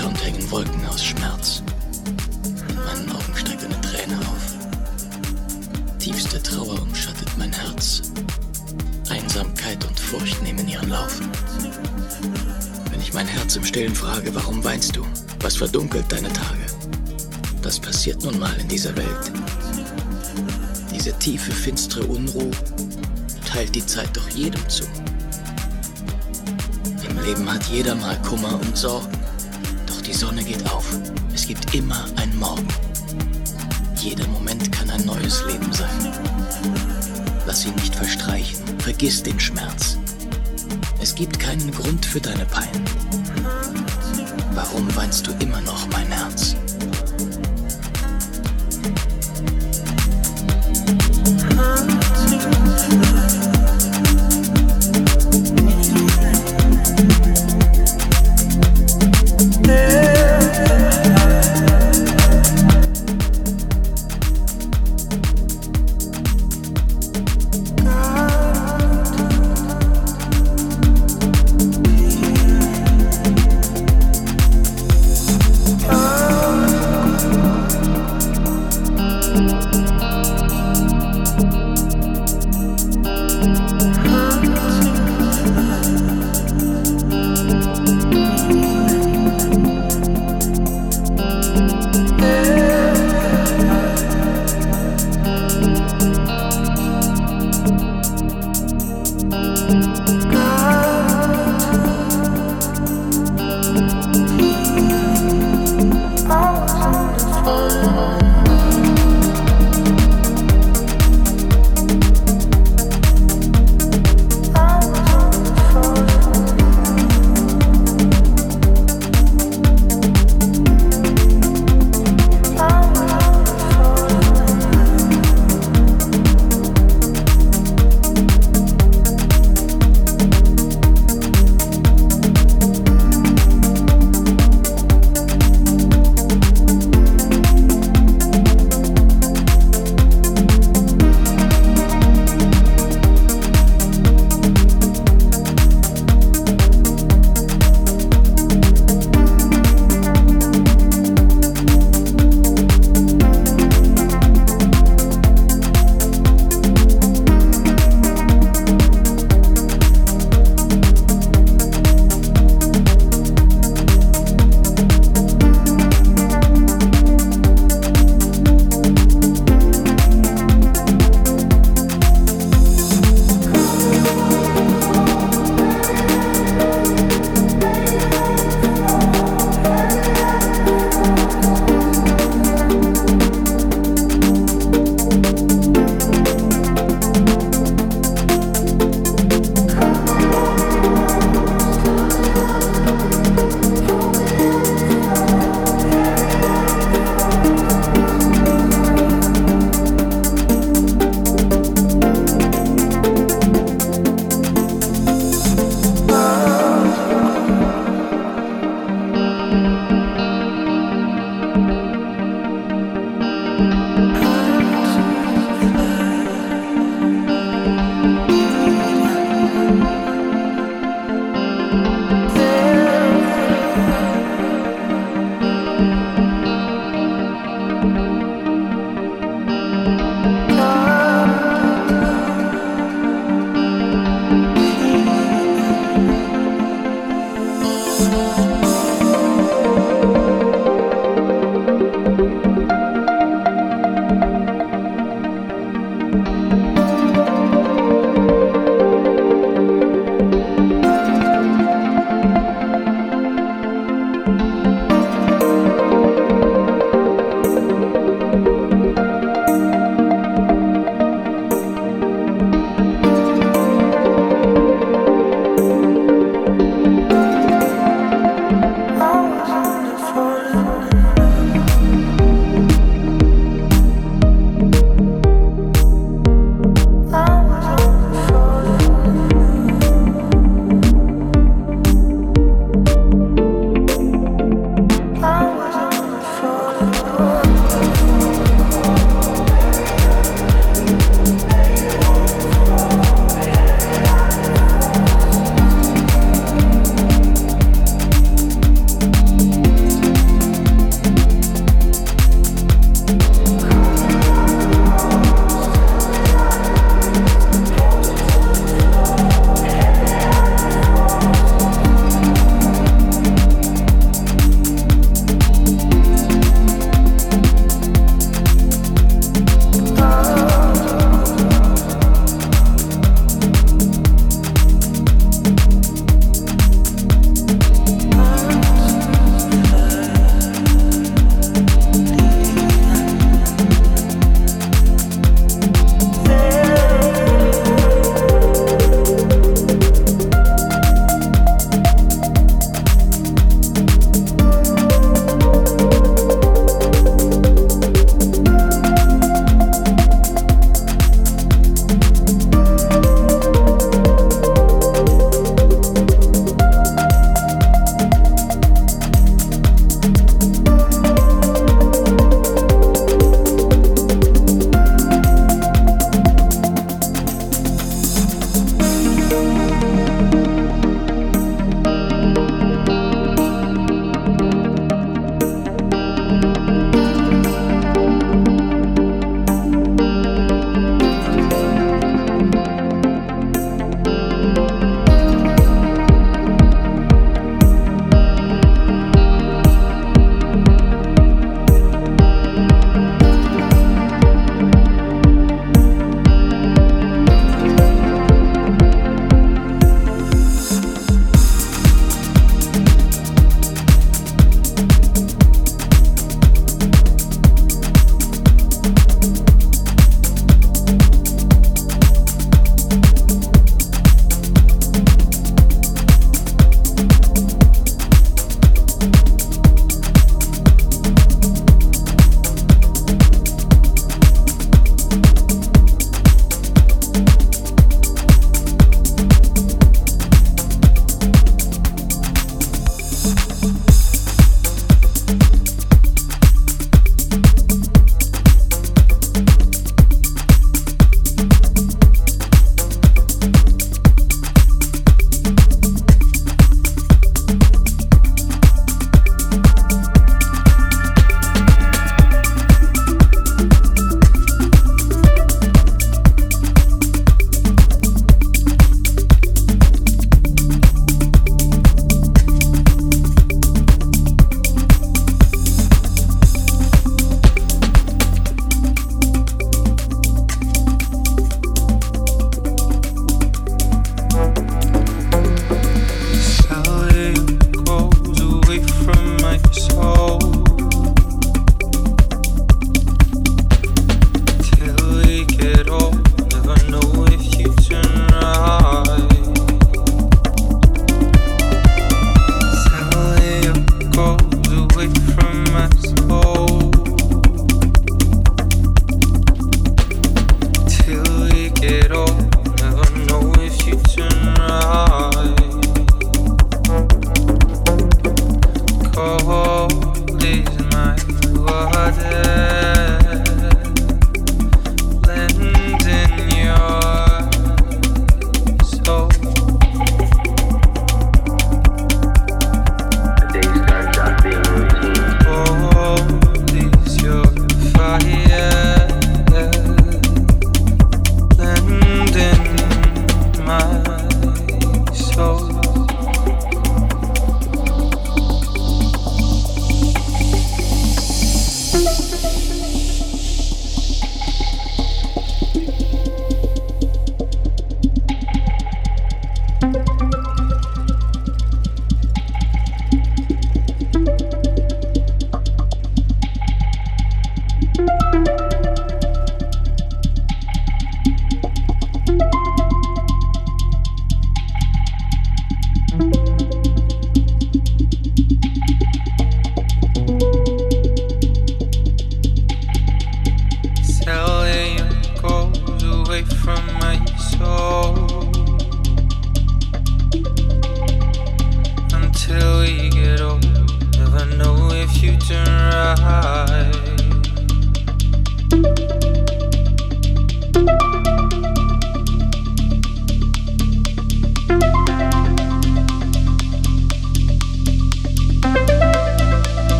Fern am Horizont hängen Wolken aus Schmerz. In meinen Augen steigt eine Träne auf. Tiefste Trauer umschattet mein Herz. Einsamkeit und Furcht nehmen ihren Lauf. Wenn ich mein Herz im Stillen frage, warum weinst du? Was verdunkelt deine Tage? Das passiert nun mal in dieser Welt. Diese tiefe, finstere Unruhe teilt die Zeit doch jedem zu. Im Leben hat jeder mal Kummer und Sorgen. Sonne geht auf. Es gibt immer ein Morgen. Jeder Moment kann ein neues Leben sein. Lass ihn nicht verstreichen. Vergiss den Schmerz. Es gibt keinen Grund für deine Pein. Warum weinst du immer noch, mein Herz?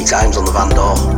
Three times on the van door.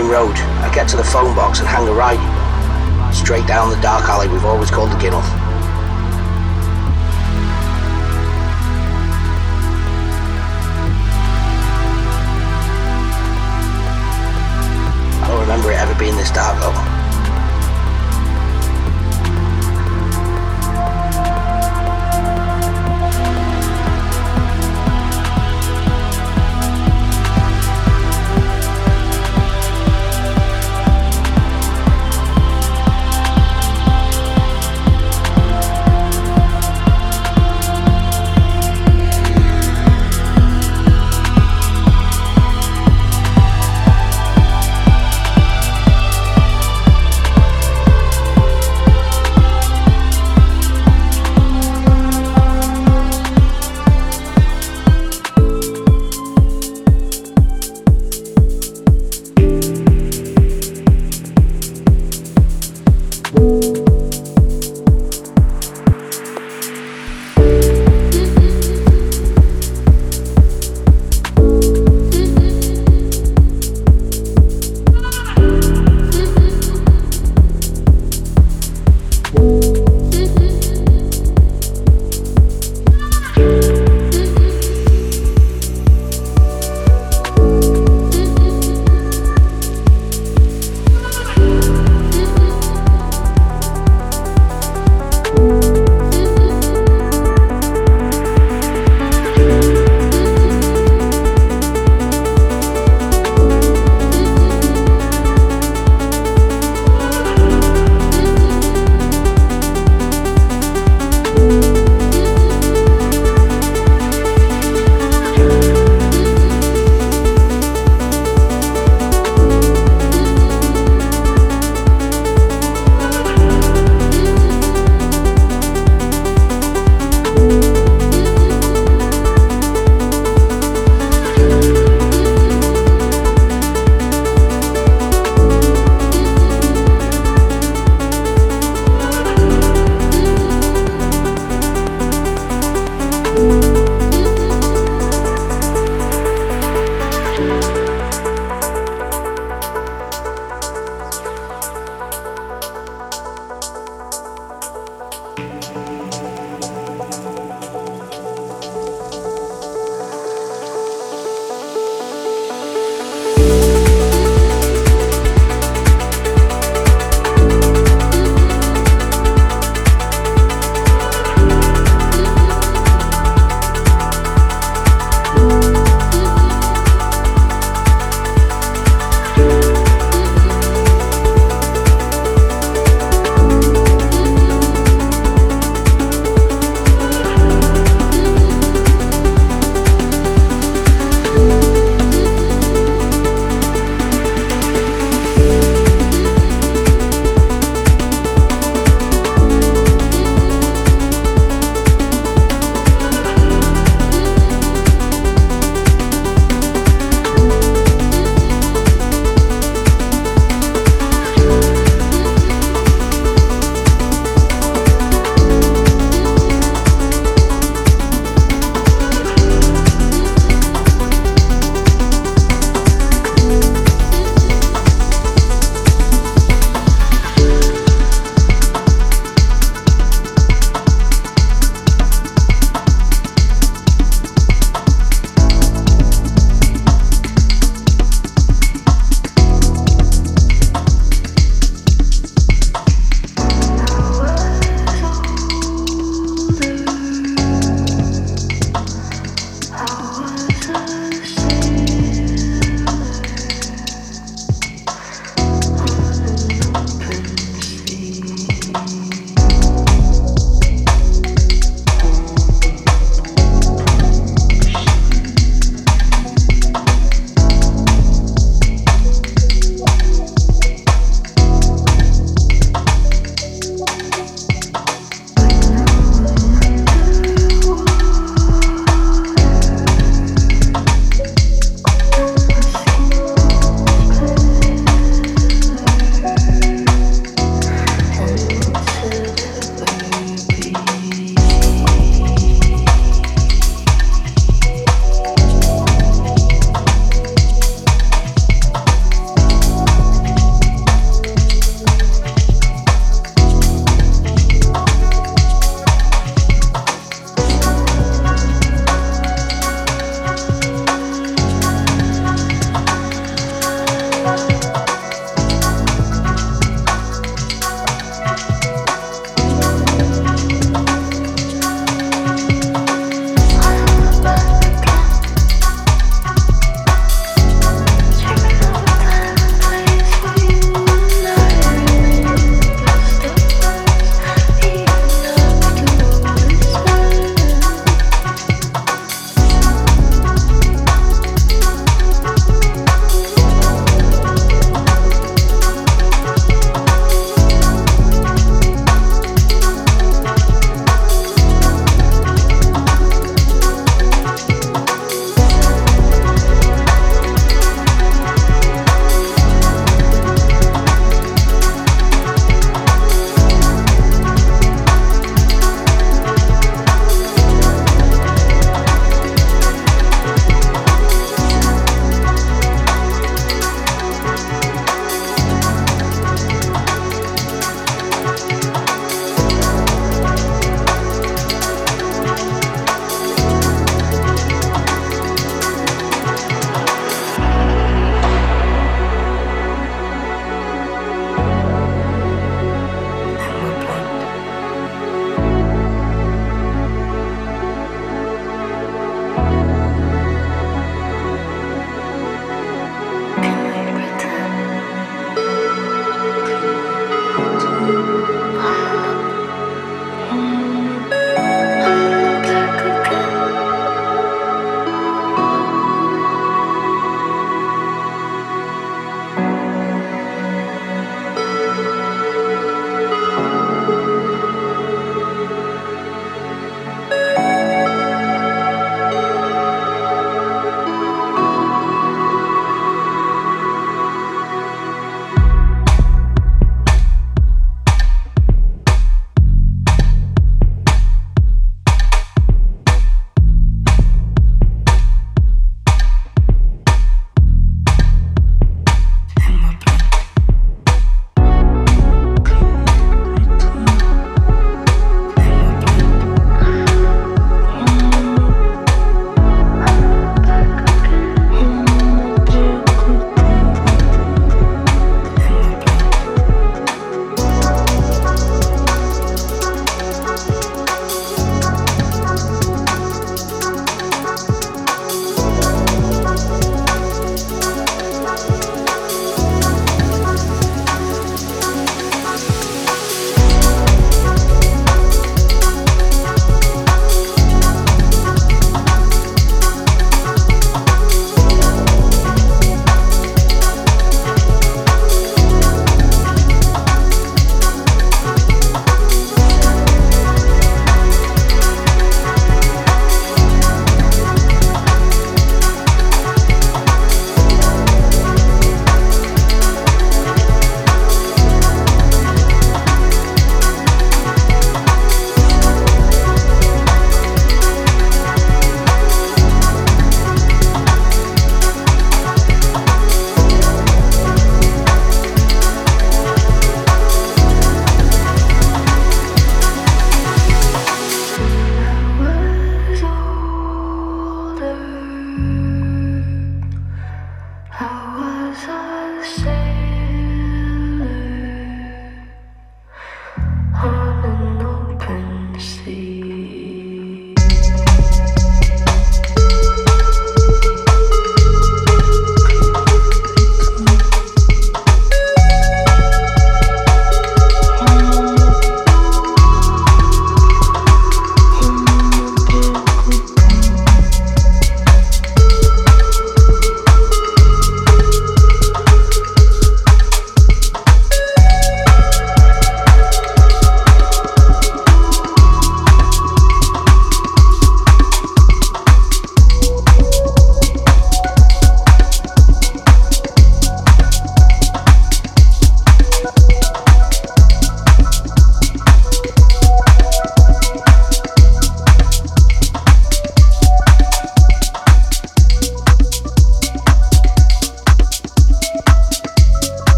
Main road. I get to the phone box and hang a right. Straight down the dark alley we've always called the Ginnel. I don't remember it ever being this dark though.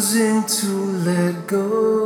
choosing to let go.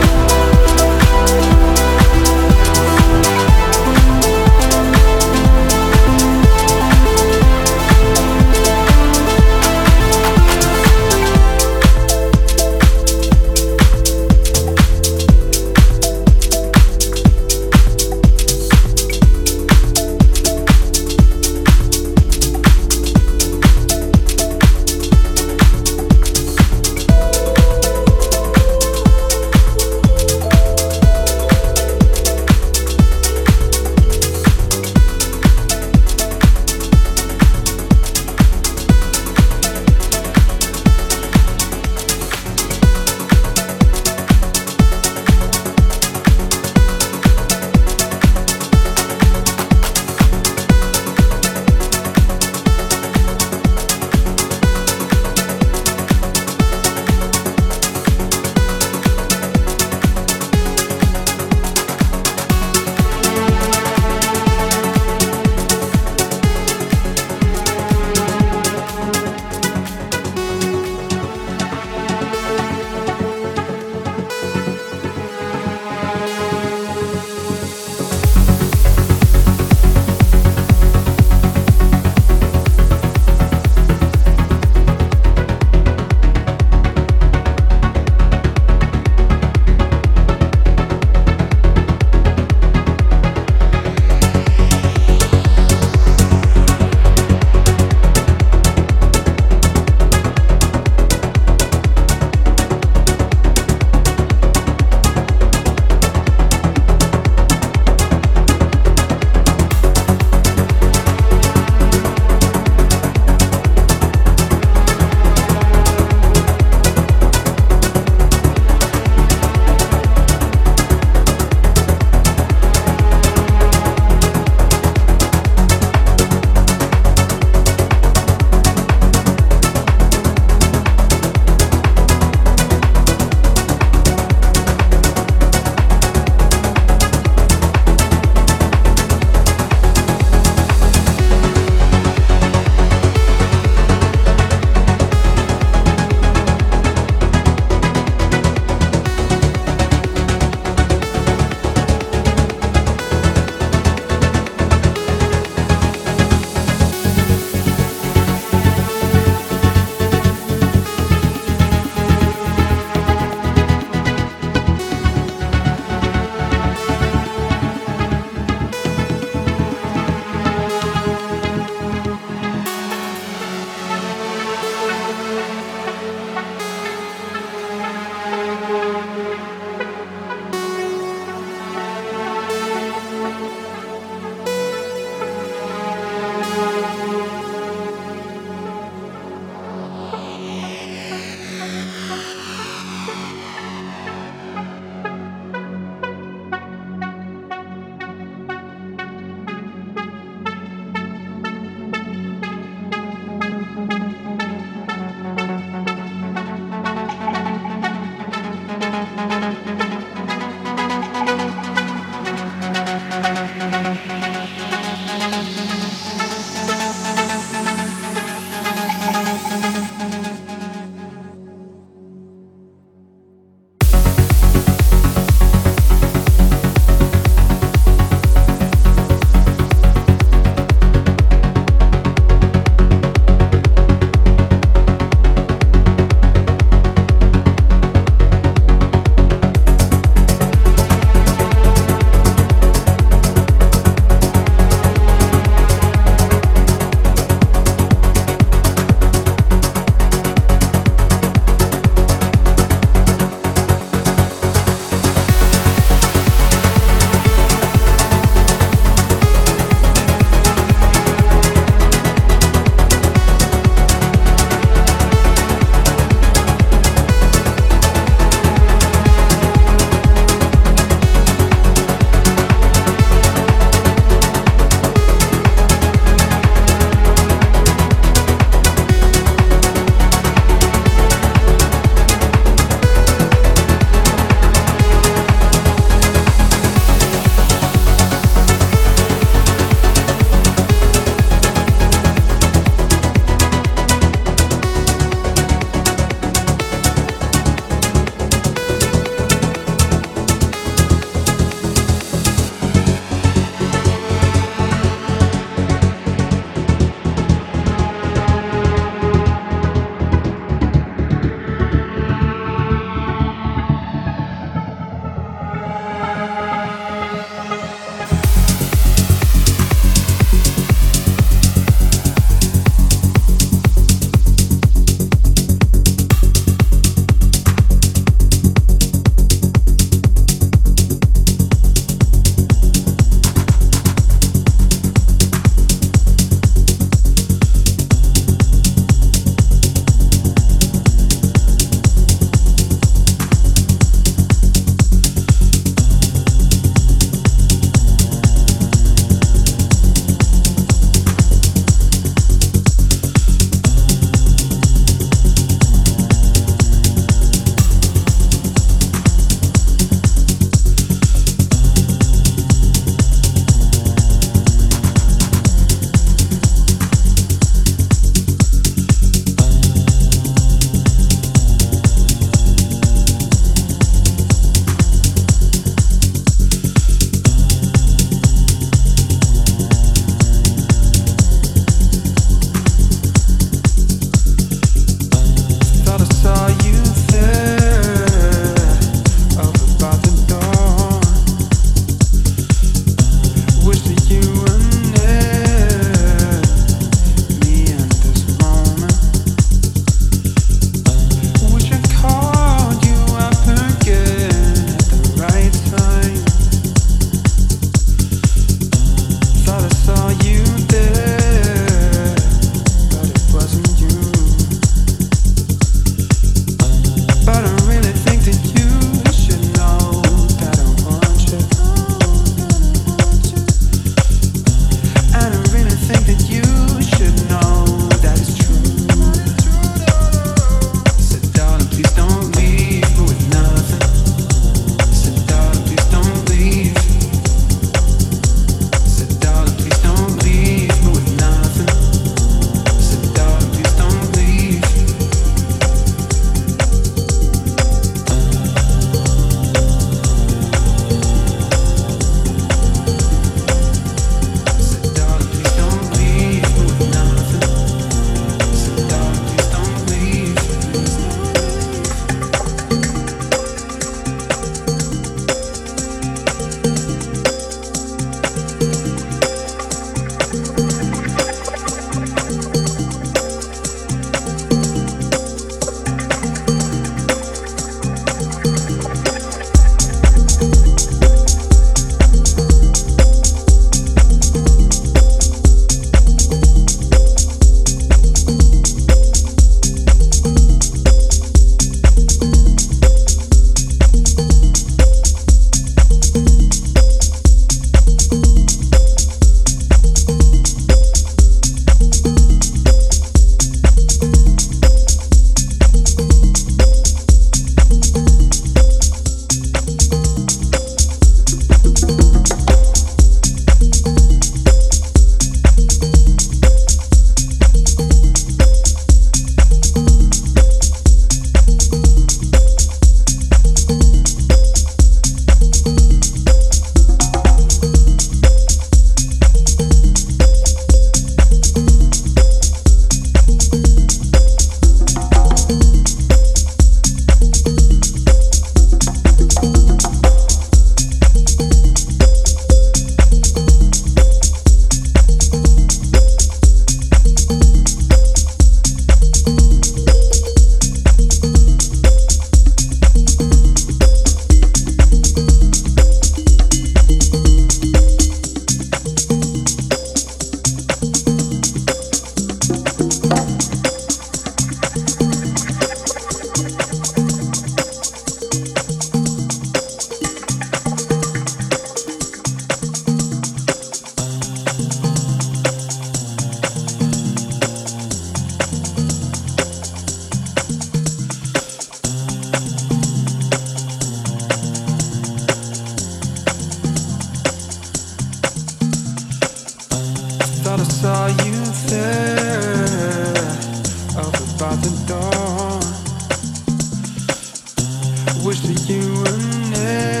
wish that you were near.